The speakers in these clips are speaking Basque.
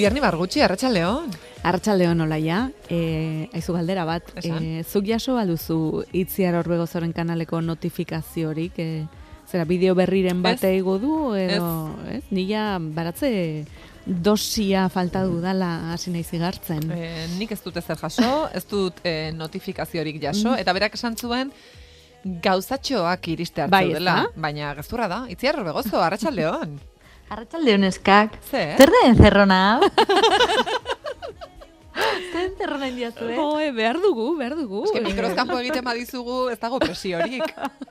Bierni bargutxi, arratsaldeon. Arratxaldeon olaia, e, aizu galdera bat, Esan. e, zuk jaso baduzu itziar horbegozoren kanaleko notifikaziorik, e, zera bideo berriren Ez. bate igo du, edo, ez? Nila baratze dosia falta dudala hasi naiz igartzen. E, nik ez dut ezer jaso, ez dut e, notifikaziorik jaso, eta berak esan zuen gauzatxoak iriste hartu Bai, ez dela. Baina gezurra da, itziar begozo, arratsaldeon. Arratxalde honeskak. Zer? Zer da enzerrona? Zer enzerrona indiazu, eh? Joe, behar dugu, behar dugu. Eske mikroz kanpo egiten badizugu ez dago presiorik.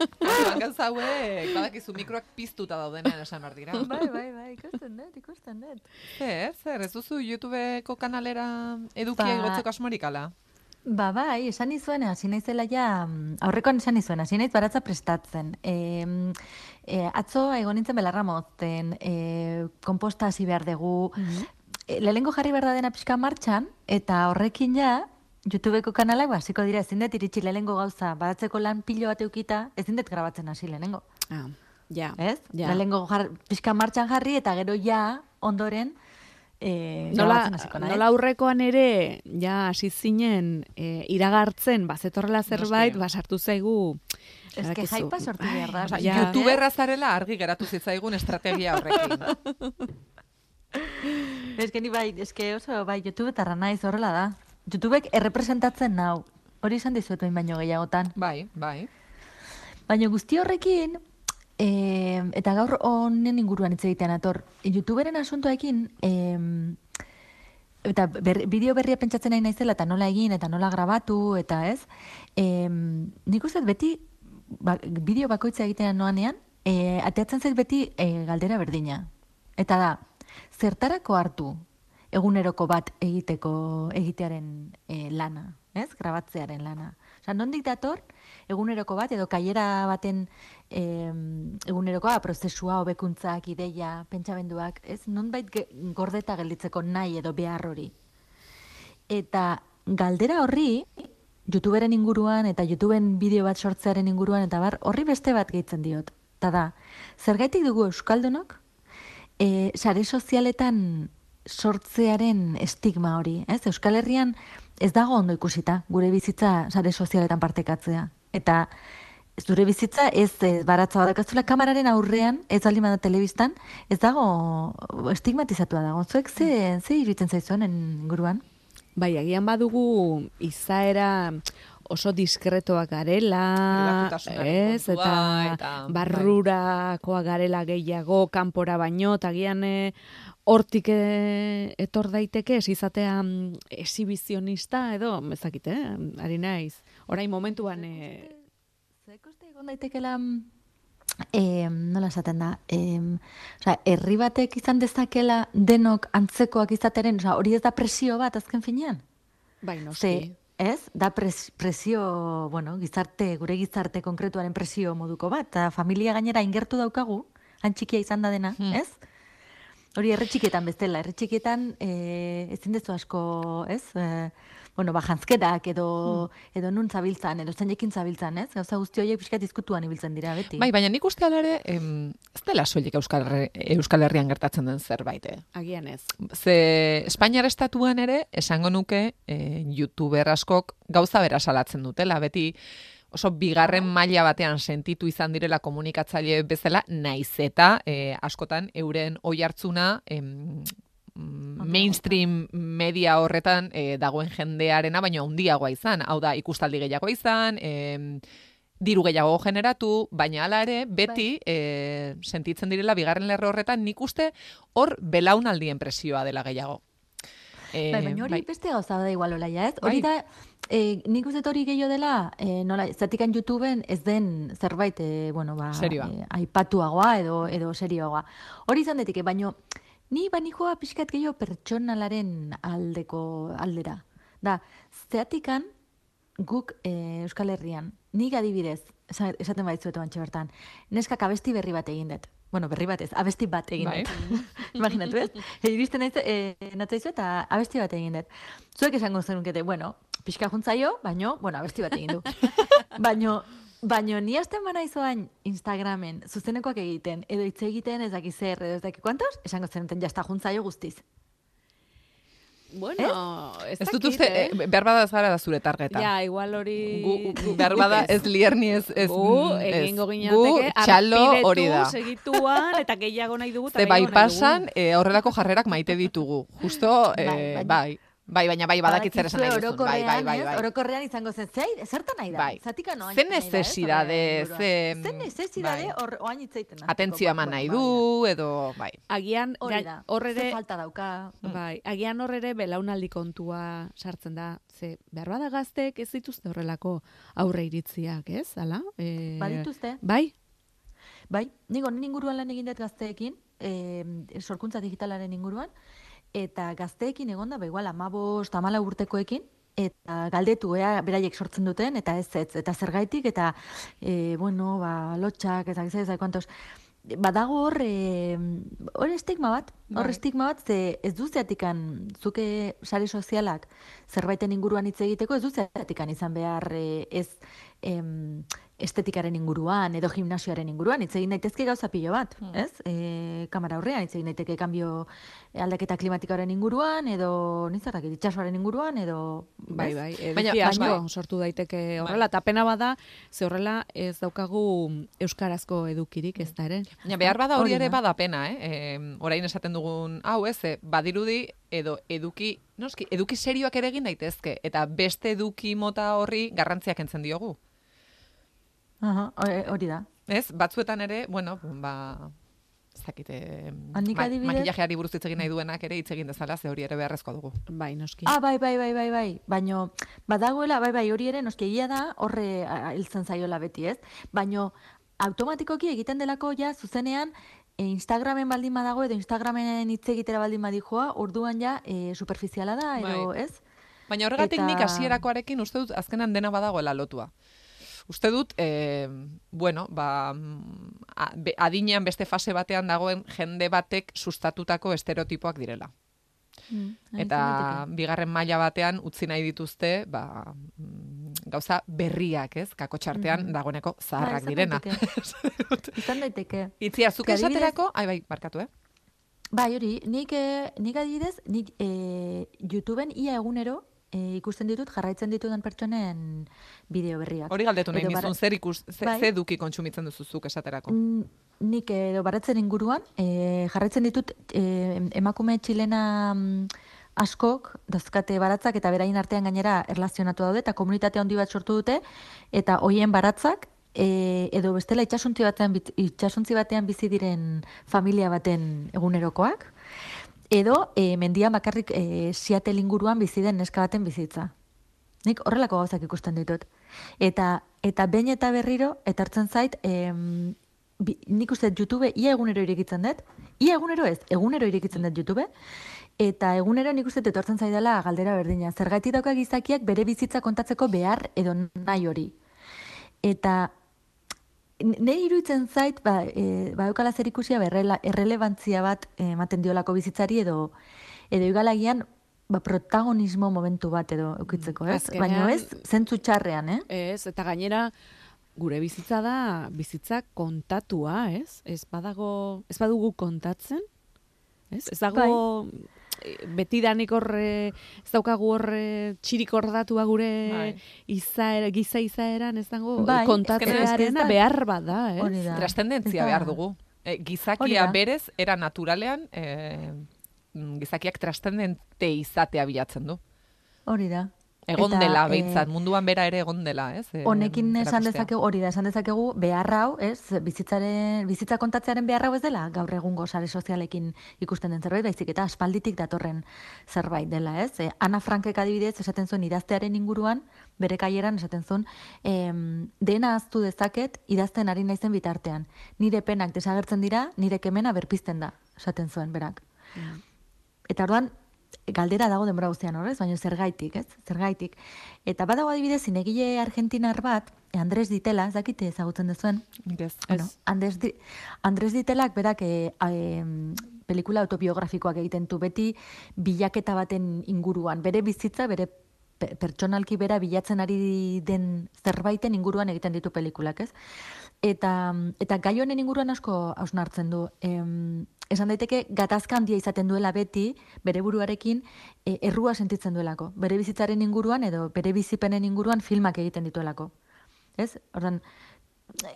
Gauza hauek, badakizu mikroak piztuta daudenean esan behar dira. Bai, bai, bai, ikusten dut, ikusten dut. Zer, zer, ez duzu YouTubeko kanalera edukia Ba- igotzeko asmorik ala? Ba, bai, esan izuen, hasi naizela ja, mm, aurrekoan esan izuen, hasi naiz baratza prestatzen. E, e, atzo egon nintzen belarra mozten, e, komposta hasi behar dugu, e, lehengo jarri behar da dena pixka martxan, eta horrekin ja, YouTubeko kanalak basiko dira, ezin dut iritsi lehengo gauza, baratzeko lan pilo bat eukita, ezin dut grabatzen hasi lehenengo. Ah, ja. Ez? Ja. Lehengo jar, pixka martxan jarri, eta gero ja, ondoren, e, Nola, nola aurrekoan ere, ja, hasi zinen, e, iragartzen, bazetorrela zerbait, basartu zaigu. Ez que badakizu. jaipa sortu behar da. Osa, Ja. YouTuberra zarela argi geratu zitzaigun estrategia horrekin. Ez que ni bai, ez que oso bai, YouTube eta naiz horrela da. YouTubek errepresentatzen nau. Hori izan dizuet behin baino gehiagotan. bai, bai. Baina guzti horrekin, e, eta gaur honen inguruan hitz egitean ator, YouTuberen asuntoekin, e, eta ber, bideo berria pentsatzen nahi naizela, eta nola egin, eta nola grabatu, eta ez, e, nik uste beti, ba, bideo bakoitza egitean noanean, e, ateatzen zait beti e, galdera berdina. Eta da, zertarako hartu eguneroko bat egiteko egitearen e, lana, ez? Grabatzearen lana. Osa, nondik dator eguneroko bat edo kailera baten em, egunerokoa prozesua, hobekuntzak, ideia, pentsamenduak, ez? Nonbait gordeta gelditzeko nahi edo behar hori. Eta galdera horri, YouTuberen inguruan eta YouTubeen bideo bat sortzearen inguruan eta bar, horri beste bat gehitzen diot. Ta da, zergaitik dugu Euskaldunok, e, sare sozialetan sortzearen estigma hori, ez? Euskal Herrian ez dago ondo ikusita gure bizitza sare sozialetan partekatzea. Eta zure bizitza ez, ez baratza badakazula kamararen aurrean, ez baldin bada telebistan, ez dago estigmatizatua dago. Zuek ze, ze iruditzen zaizuen inguruan? Bai, agian badugu izaera oso diskretoak garela, ez, kontua, eta, eta, bai. barrurakoa garela gehiago, kanpora baino, eta agian eh, hortik eh, etor daiteke, ez izatea mm, exhibizionista edo, ezakit, eh, ari naiz. Orain momentuan, Zuek uste egon daitekela eh, nola esaten da, eh, osea, herri batek izan dezakela denok antzekoak izateren, osea, hori ez da presio bat azken finean? bai, noski. Ze, ez? Da pres, presio, bueno, gizarte, gure gizarte konkretuaren presio moduko bat, eta familia gainera ingertu daukagu, han txikia izan da dena, Hmm. ez? Hori erre txikietan bezala, erre txikietan e, ezin dezu asko, ez? E, bueno, ba, jantzkerak edo, edo nun zabiltzan, edo zeinekin zabiltzan, ez? Gauza guzti horiek pixkat izkutuan ibiltzen dira, beti. Bai, baina nik uste ala ere, em, ez dela soilik Euskal, Euskal Herrian gertatzen den zerbait, eh? Agian ez. Ze Espainiar estatuan ere, esango nuke, e, youtuber askok gauza bera salatzen dutela, beti oso bigarren maila batean sentitu izan direla komunikatzaile bezala, naiz eta e, askotan euren oi hartzuna em, mm, mainstream media horretan e, dagoen jendearena, baina handiagoa izan. Hau da, ikustaldi gehiago izan, em, diru gehiago generatu, baina hala ere, beti e, sentitzen direla bigarren lerro horretan, nik uste hor belaunaldien presioa dela gehiago. E, Bai, baina hori beste gauza da igual olaia, ez? Hori Bai. da, e, nik uste hori gehiago dela, e, nola, zatikan YouTubeen ez den zerbait, e, bueno, ba, e, aipatuagoa edo, edo serioagoa. Hori izan daiteke, baino, ni banikoa pixkat gehiago pertsonalaren aldeko aldera. Da, zeatikan guk e, Euskal Herrian, nik adibidez, esa- esaten baitzuetu antxe bertan, neskak abesti berri bat egin dut. Bueno, berri bat ez, abesti bat egin Bai. dut. Imaginatu ez? E, iristen naiz, e, natzaizu eta abesti bat egin dut. Zuek esango zenukete, bueno, pixka juntzaio, baino, bueno, abesti bat egin du. baino, baino, ni hasten bana izoain Instagramen, zuzenekoak egiten, edo hitz egiten, ez daki zer, edo ez daki kuantos, esango zenuten jasta juntzaio guztiz. Bueno, ez, Ez dut uste, eh? eh, behar bada ez gara da zure targeta. Ja, igual hori... Gu, gu- behar bada ez lierni ez... ez Gu, mm, egingo Gu, ginateke, txalo hori da. segituan, eta gehiago nahi dugu, eta Ze bai pasan, eh, horrelako jarrerak maite ditugu. Justo, eh, Bai, baina- bai. Bai, baina bai badakit zer esan nahi duzun. Bai, bai, bai, bai. Orokorrean izango zen, zei, zertan nahi da? Bai. Zatika noa Ze necesidade, ze- Ze necesidade bai. hor, oain itzaiten. Atentzio eman nahi du, edo, bai. Agian, Hori ga- da, hor ze ere, falta dauka. bai, agian hor ere belaunaldi kontua sartzen da. Ze, behar bada gaztek ez dituzte horrelako aurre iritziak, ez? Hala? E, Badituzte? Bai? Bai, nik honen inguruan lan egin dut gazteekin, e, sorkuntza digitalaren inguruan, eta gazteekin egonda, ba igual, amabost, amala urtekoekin, eta galdetu, ea, beraiek sortzen duten, eta ez ez, eta zergaitik, eta, e, bueno, ba, lotxak, eta ez ez, badago hor, e, hor estigma bat, hor Bai. estigma bat, ze ez duzeatikan, zuke sare sozialak zerbaiten inguruan hitz egiteko, ez duzeatikan izan behar e, ez em, estetikaren inguruan edo gimnasioaren inguruan, hitz egin daitezke gauza pilo bat, Hmm. ez? E, kamera aurrean, hitz egin daiteke kanbio aldaketa klimatikoaren inguruan, edo nizarrak itxasoaren inguruan, edo... Bai, bai, Baina- eduki asko bai. sortu daiteke horrela, eta pena bada, ze horrela ez daukagu euskarazko edukirik ez da ere. Baina behar bada hori ere da. bada pena, eh? E, orain esaten dugun, hau ez, badirudi edo eduki, noski, eduki serioak ere egin daitezke, eta beste eduki mota horri garrantziak entzen diogu. Aha, hori- da. Ez, batzuetan ere, bueno, ba, ez dakite, Ah, adibidez- makillajeari buruz hitz egin nahi duenak ere hitz egin dezala, ze hori ere beharrezkoa dugu. Bai, noski. Ah, bai, bai, bai, bai, bai. Baino, badagoela, bai, bai, hori ere, noski egia da, horre hiltzen zaiola beti, ez? Baino, automatikoki egiten delako ja, zuzenean, e, Instagramen baldin badago, edo Instagramen hitz egitera baldin badijoa, orduan ja, e, superficiala da, edo, Bai. ez? Baina horregatik Eta- nik hasierakoarekin uste dut azkenan dena badagoela lotua. Uste dut, e, bueno, ba, mm, adinean beste fase batean dagoen jende batek sustatutako estereotipoak direla. Mm, Eta bigarren maila batean utzi nahi dituzte, ba, mm, gauza berriak, ez? Kakotxartean Mhm. dagoeneko Bai, zaharrak izan direna. Izan daiteke. Itzia, zuk Ke adibidez- esaterako, ai bai, barkatu, eh? Bai, hori, nik, eh, nik adibidez, nik eh, YouTubeen ia egunero eh, ikusten ditut jarraitzen ditudan pertsonen bideo berriak. Hori galdetu nahi nizun, zer ikus, ze, Bai. ze duki kontsumitzen duzu zuk esaterako. Mm, Nik edo baratzen inguruan, e, jarraitzen ditut e, emakume txilena mm, askok dazkate baratzak eta beraien artean gainera erlazionatu daude eta komunitate handi bat sortu dute eta hoien baratzak e, edo bestela itxasuntzi batean, itxasuntzi batean bizi diren familia baten egunerokoak edo e, mendia bakarrik e, Seattle inguruan bizi den neska baten bizitza. Nik horrelako gauzak ikusten ditut. Eta eta behin eta berriro etartzen zait em, bi, nik uste YouTube ia egunero irekitzen dut. Ia egunero ez, egunero irekitzen dut YouTube. Eta egunero nik uste etortzen zaidala galdera berdina. Zergatik dauka gizakiak bere bizitza kontatzeko behar edo nahi hori. Eta Nei iruditzen zait, ba, e, badaukala zer ikusia berrela, errelebantzia bat eh, ematen diolako bizitzari edo edo igalagian ba, protagonismo momentu bat edo eukitzeko, ez? Azkenean- Baina ez, zentzu txarrean, eh? Ez, eta gainera gure bizitza da bizitza kontatua, ez? Ez badago, ez badugu kontatzen, ez? Ez dago eh, betidanik horre, ez daukagu horre txirik ordatua gure Bai. izaera, giza izaeran, ez dago Bai, kontatzearena ez da- behar ez? Hori da. Trascendentzia Eta- behar dugu. E, gizakia berez, era naturalean, e, gizakiak trascendente izatea bilatzen du. Hori da. Egon Eta, dela, eh, behintzat, munduan bera ere egon dela, ez? E, Honekin esan erakustea. dezakegu, hori da, esan dezakegu behar hau, ez, bizitzaren, bizitza kontatzearen behar hau ez dela, gaur egungo sare sozialekin ikusten den zerbait, baizik eta aspalditik datorren zerbait dela, ez? E, Ana Frankek adibidez esaten zuen idaztearen inguruan, bere kaieran esaten zuen, em, dena aztu dezaket idazten ari naizen bitartean. Nire penak desagertzen dira, nire kemena berpizten da, esaten zuen berak. Eta orduan, galdera dago denbora guztian horrez, baina zergaitik, ez? Zergaitik. Eta badago adibidez, zinegile argentinar bat, Andres Ditela, ez dakite ezagutzen duzuen, Nik ez. Bueno, Andres, Di, Andres Ditelak berak e, pelikula autobiografikoak egiten du beti bilaketa baten inguruan, bere bizitza, bere pe- pertsonalki bera bilatzen ari den zerbaiten inguruan egiten ditu pelikulak, ez? Eta, eta gai honen inguruan asko hausnartzen du. Em, esan daiteke gatazka handia izaten duela beti, bere buruarekin, e, errua sentitzen duelako. Bere bizitzaren inguruan edo bere bizipenen inguruan filmak egiten dituelako. Ez? Ordan,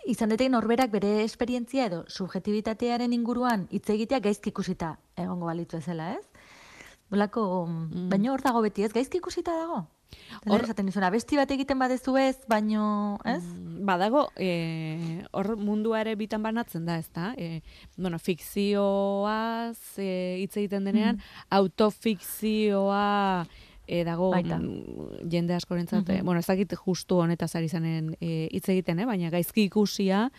izan daiteke norberak bere esperientzia edo subjetibitatearen inguruan hitz egitea gaizki ikusita egongo balitzu ezela, ez? Bolako, Mm. baina hor dago beti, ez? Gaizki ikusita dago? Hor- esaten dizuna, besti bat egiten badezu ez, baino, ez? Mm, Badago, e, hor mundua ere bitan banatzen da, ez da? E, bueno, fikzioaz e, hitz egiten denean, autofikzioa e, dago Baita. mm, jende askorentzat, Mhm. bueno, ez dakit justu honetaz ari zanen e, hitz egiten, eh? baina gaizki ikusia,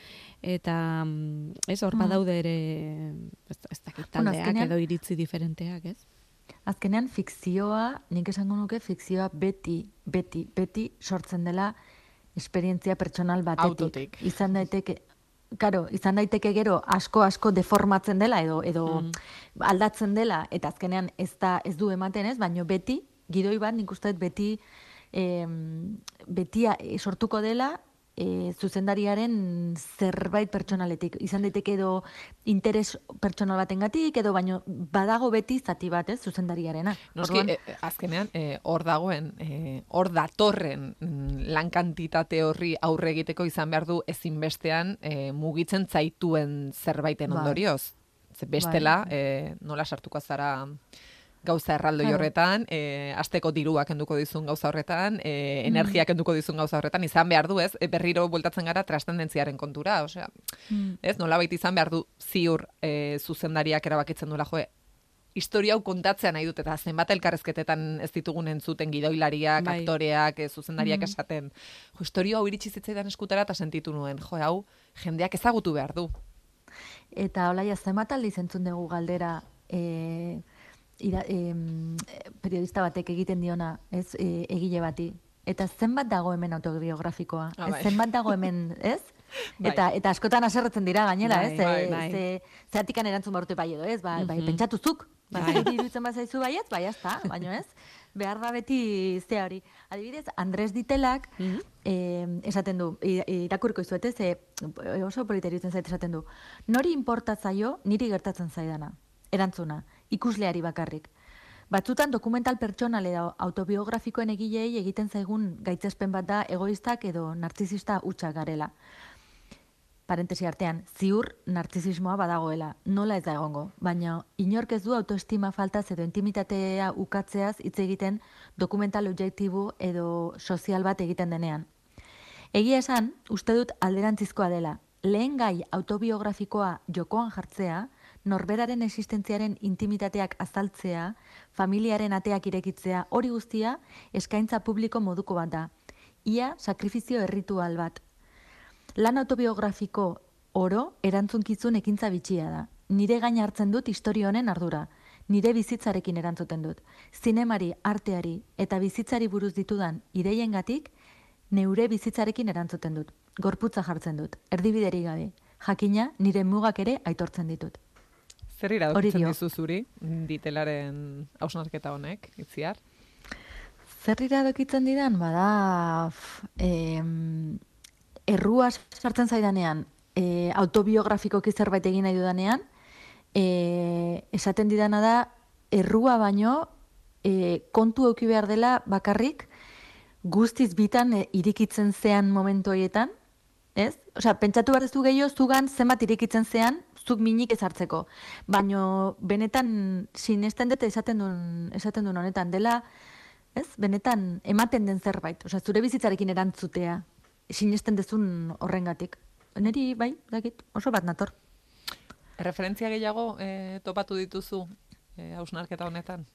eta mm, ez, hor Mhm. badaude ere, ez, ez dakit Bueno, taldeak azkenean- edo iritzi diferenteak, ez? Azkenean fikzioa, nik esango nuke fikzioa beti, beti, beti sortzen dela esperientzia pertsonal batetik. Autotik. Izan daiteke, Karo, izan daiteke gero asko asko deformatzen dela edo edo Mm. aldatzen dela eta azkenean ez da ez du ematen ez, baino beti gidoi bat nik uste dut beti em, betia eh, sortuko dela e, zuzendariaren zerbait pertsonaletik. Izan daiteke edo interes pertsonal batengatik edo baino badago beti zati bat, ez, zuzendariarena. Noski, Orduan, e, e, azkenean, e, hor dagoen, e, hor datorren mm, lan kantitate horri aurre egiteko izan behar du ezinbestean e, mugitzen zaituen zerbaiten Bai. ondorioz. Ze bestela, e, nola sartuko zara gauza erraldoi horretan, e, asteko dirua kenduko dizun gauza horretan, e, Mm. energia kenduko dizun gauza horretan, izan behar du, ez? E, berriro bueltatzen gara trascendentziaren kontura, osea, Mm. ez? Nolabait izan behar du ziur e, zuzendariak erabakitzen duela, joe, historia hau kontatzea nahi dut, eta zenbat elkarrezketetan ez ditugun entzuten gidoilariak, Bai. aktoreak, e, zuzendariak Mhm. esaten. Jo, historia hau iritsi zitzaidan eskutara eta sentitu nuen, jo, hau jendeak ezagutu behar du. Eta olaia zenbat aldiz entzun dugu galdera e, ira, em, periodista batek egiten diona, ez, e, egile bati. Eta zenbat dago hemen autobiografikoa? Ah, Ez, bai. zenbat dago hemen, ez? Bai. Eta, eta askotan aserretzen dira gainera, Bai, ez? Bai, bai. ze, zeatikan erantzun barute bai edo, ez? Ba, bai, Mhm. pentsatuzuk. Bai. Bai. iruditzen bazaizu baietz, bai, ezta, baino ez? Behar da beti ze hori. Adibidez, Andres Ditelak, Mhm. eh, esaten du, i- irakurriko izuete, ze eh, oso polita iruditzen zait esaten du. Nori importa zaio niri gertatzen zaidana? Erantzuna, ikusleari bakarrik. Batzutan dokumental pertsonal edo autobiografikoen egilei egiten zaigun gaitzespen bat da egoistak edo nartzisista hutsak garela. Parentesi artean, ziur nartzisismoa badagoela, nola ez da egongo, baina inork ez du autoestima faltaz edo intimitatea ukatzeaz hitz egiten dokumental objektibo edo sozial bat egiten denean. Egia esan, uste dut alderantzizkoa dela. Lehen gai autobiografikoa jokoan jartzea, norberaren existentziaren intimitateak azaltzea, familiaren ateak irekitzea, hori guztia eskaintza publiko moduko bat da. Ia sakrifizio erritual bat. Lan autobiografiko oro erantzunkizun ekintza bitxia da. Nire gain hartzen dut historia honen ardura. Nire bizitzarekin erantzuten dut. Zinemari, arteari eta bizitzari buruz ditudan ideiengatik neure bizitzarekin erantzuten dut. Gorputza jartzen dut. Erdibideri gabe. Jakina nire mugak ere aitortzen ditut. Zer iradokitzen dizu zuri, ditelaren hausnarketa honek, itziar? Zer iradokitzen didan, bada, f, em, errua sartzen zaidanean, e, autobiografikoki zerbait egin nahi dudanean, e, esaten didana da, errua baino, e, kontu euki behar dela bakarrik, guztiz bitan e, irikitzen zean momentu horietan, ez? Osea, pentsatu behar duzu gehiago, zugan zenbat irikitzen zean, zuk minik ezartzeko. Baino, benetan, sinesten dut esaten duen, esaten duen honetan, dela, ez? Benetan, ematen den zerbait. Osea, zure bizitzarekin erantzutea, sinesten dezun horrengatik. Neri, bai, dakit, oso bat nator. Referentzia gehiago e, topatu dituzu e, hausnarketa honetan?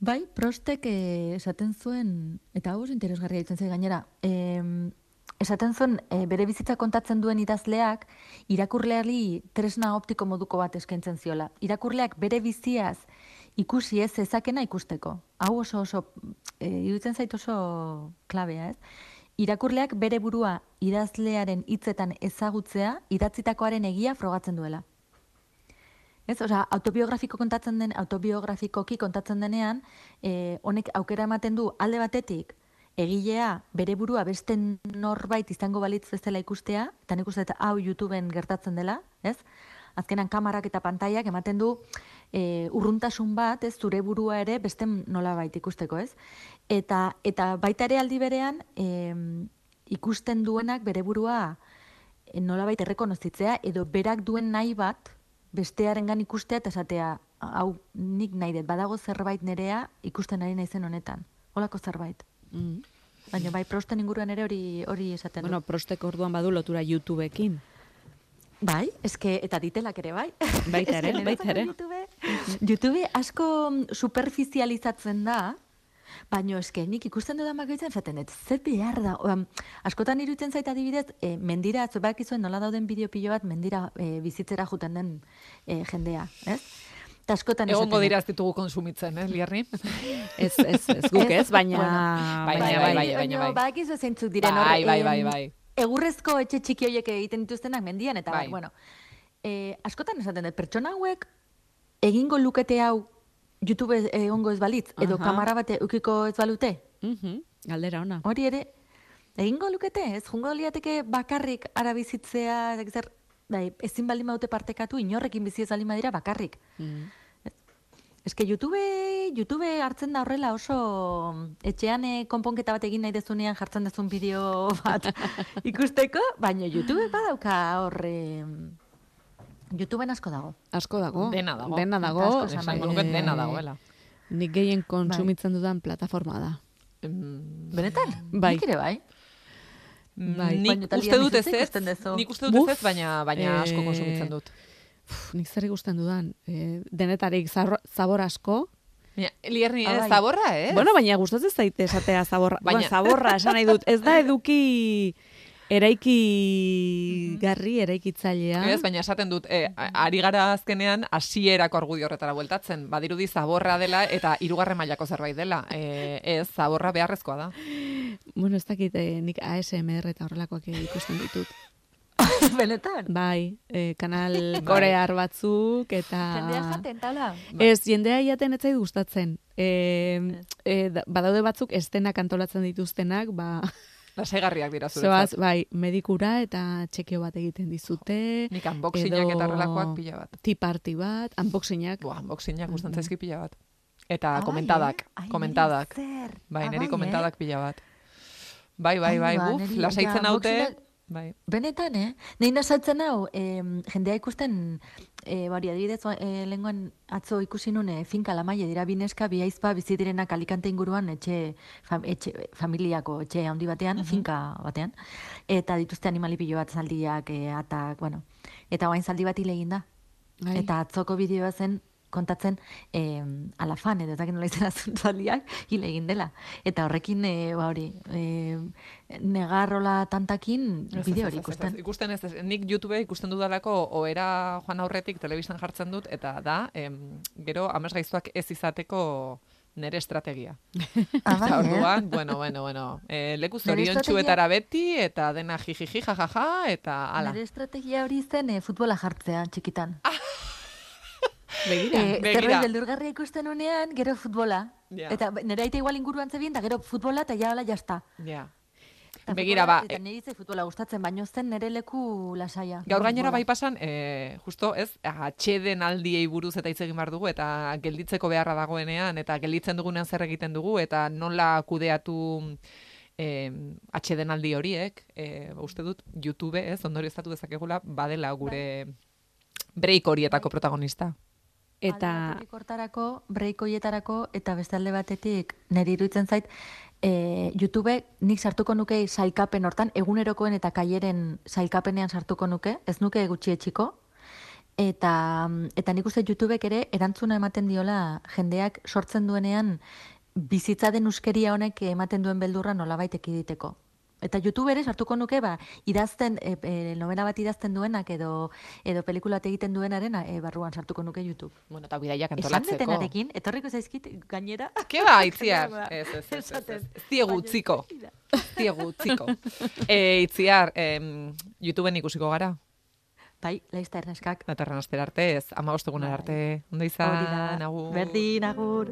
Bai, prostek eh, esaten zuen, eta hau oso interesgarria ditzen zait gainera, em, esaten zuen eh, bere bizitza kontatzen duen idazleak irakurleari tresna optiko moduko bat eskaintzen ziola. Irakurleak bere biziaz ikusi ez ezakena ikusteko. Hau oso oso, e, iruditzen zait oso klabea, ez? Irakurleak bere burua idazlearen hitzetan ezagutzea idatzitakoaren egia frogatzen duela. Ez, osea, autobiografiko kontatzen den, autobiografikoki kontatzen denean, eh, honek aukera ematen du alde batetik, egilea bere burua beste norbait izango balitz bezala ikustea, eta nik uste hau YouTubeen gertatzen dela, ez? Azkenan kamarak eta pantaiak ematen du e, urruntasun bat, ez zure burua ere beste nolabait ikusteko, ez? Eta, eta baita ere aldi berean, em, ikusten duenak bere burua e, nolabait errekonozitzea, edo berak duen nahi bat bestearengan ikustea eta esatea, hau nik nahi dut, badago zerbait nerea ikusten ari naizen honetan. Holako zerbait. Mm. Baina bai prosten inguruan ere hori hori esaten Bueno, du. prostek orduan badu lotura YouTubeekin. Bai, eske eta ditelak ere bai. Baita ere, baita ere. YouTube, YouTube asko mm, superficializatzen da, baino eske nik ikusten dudan bakoitzen zaten, ez ze behar da. Oam, askotan iruditzen zait adibidez, e, mendira, atzo bakizuen nola dauden bideo pilo bat mendira e, bizitzera juten den e, jendea, ez? Eta askotan Egongo esaten dut, dira ez ditugu konsumitzen, eh, Lierni? Ez, ez, ez guk ez, baina... Bueno, Bai, baina bai, bai, bai. baina badakizu zeintzuk diren hor, Bai, bai, bai, bai. egurrezko etxe txiki horiek egiten dituztenak mendian, eta Bai. bai. bueno, e, askotan esaten dut, pertsona hauek egingo lukete hau YouTube egongo ez balitz, edo Aha. kamera bat ukiko ez balute, Mhm, Galdera ona. hori ere, egingo lukete, ez jungo liateke bakarrik ara bizitzea, ez dakit zer, bai, ezin baldin baute partekatu, inorrekin bizi ez baldin badira bakarrik. Mm. Eske YouTube, YouTube hartzen da horrela oso etxean eh, konponketa bat egin nahi dezunean jartzen dezun bideo bat ikusteko, baina YouTube badauka horre... YouTubeen asko dago. Asko dago. Dena dago. Dena dago. Esan Esango bai. nuke dena dagoela. Nik gehien kontsumitzen dudan plataforma da. Benetan? Bai. Nik ere bai. Bai. Nik uste dut ez ez nik uste dut ez, baina, baina asko Eh, konsumitzen dut. Pff, nik zer ikusten dudan. E, denetarik zabor, asko. Lierni, Ah, ez, bai. zaborra, ez? Bueno, baina gustatzen zaite esatea zaborra. Baina- Baina... zaborra, esan nahi dut. Ez da eduki eraiki garri, eraikitzailea. Ez, baina esaten dut, eh, a- ari gara azkenean hasierako argudio horretara bueltatzen. Badirudi zaborra dela eta hirugarren mailako zerbait dela. Eh, ez, zaborra beharrezkoa da. Bueno, ez dakit, eh, nik ASMR eta horrelakoak ikusten ditut. Benetan? Bai, eh, kanal korear batzuk eta... Jendea jaten, tala? Ez, jendea iaten ez zait gustatzen. E, e, da- badaude batzuk estenak antolatzen dituztenak, ba, Lasaigarriak dira zoaz, zuretzat. bai, medikura eta txekio bat egiten dizute. Nik unboxingak eta horrelakoak pila bat. Tea party bat, unboxingak. Buah, unboxingak Mhm. gustatzen zaizki pila bat. Eta Ai, komentadak, eh? Ai, komentadak. Bai, Ah, niri bai, komentadak pila bat. Bai, bai, Ai, bai, ba, buf, lasaitzen haute. unboxingak- Bai. Benetan, eh? Nein asaltzen hau, em, jendea ikusten, e, bari, adibidez, e, lenguan atzo ikusi nun, e, finka lamaie dira bineska, bi aizpa bizi direnak alikante inguruan, etxe, fam, etxe familiako etxe handi batean, finka batean, eta dituzte animalipilo bat zaldiak, e, atak, bueno, eta oain zaldi bat hile da. Ai. Eta atzoko bideoa zen, kontatzen eh, alafan edo ez dakit nola izena zaldiak hile egin dela. Eta horrekin e, ba hori, e, negarrola tantakin bideo hori ikusten. Ikusten ez, nik YouTube ikusten dudalako oera joan aurretik telebistan jartzen dut, eta da, em, gero amez gaiztuak ez izateko nere estrategia. Ah, Eta eh? orduan, bueno, bueno, bueno, e, leku Nere zorion txuetara beti, eta dena jijiji, jajaja, eta ala. Nire estrategia hori zen e, futbola jartzea txikitan. Begira. Eh, begira. beldurgarria ikusten unean, gero futbola. Ja. Eta nire aita igual inguruan zebien, eta gero futbola, eta ja, hola, jazta. Ja. Eta Begira, futbola- ba, Eta nire izai futbola gustatzen, baino zen nire leku lasaia. Gaur gainera bai pasan, e, justo ez, atxeden aldiei buruz eta hitz egin behar dugu, eta gelditzeko beharra dagoenean, eta gelditzen dugunean zer egiten dugu, eta nola kudeatu e, atxeden aldi horiek, e, uste dut, YouTube, ez, ondorio estatu dezakegula, badela gure break horietako protagonista. Eta hortarako, break hoietarako, eta beste alde batetik, niri iruditzen zait, e, YouTube nik sartuko nuke sailkapen hortan, egunerokoen eta kaieren sailkapenean sartuko nuke, ez nuke gutxi etxiko, eta, eta nik uste YouTubek ere erantzuna ematen diola jendeak sortzen duenean bizitza den uskeria honek ematen duen beldurra nolabait ekiditeko. Eta YouTube ere sartuko nuke, ba, idazten, e, e, novela bat idazten duenak edo, edo pelikula bat egiten duenaren e, barruan sartuko nuke YouTube. Bueno, eta bidaiak Esan antolatzeko. detenarekin, etorriko zaizkit gainera. Ke ba, itziar? Ba, Ez, ez, ez, ez, ez. diegu utziko. Ez diegu utziko. E, itziar, em, YouTubeen ikusiko gara? Bai, laizta erneskak. Datorren astera arte, ez, ama arte, Bai. arte, ondo Hori izan, da, agur. berdin, agur.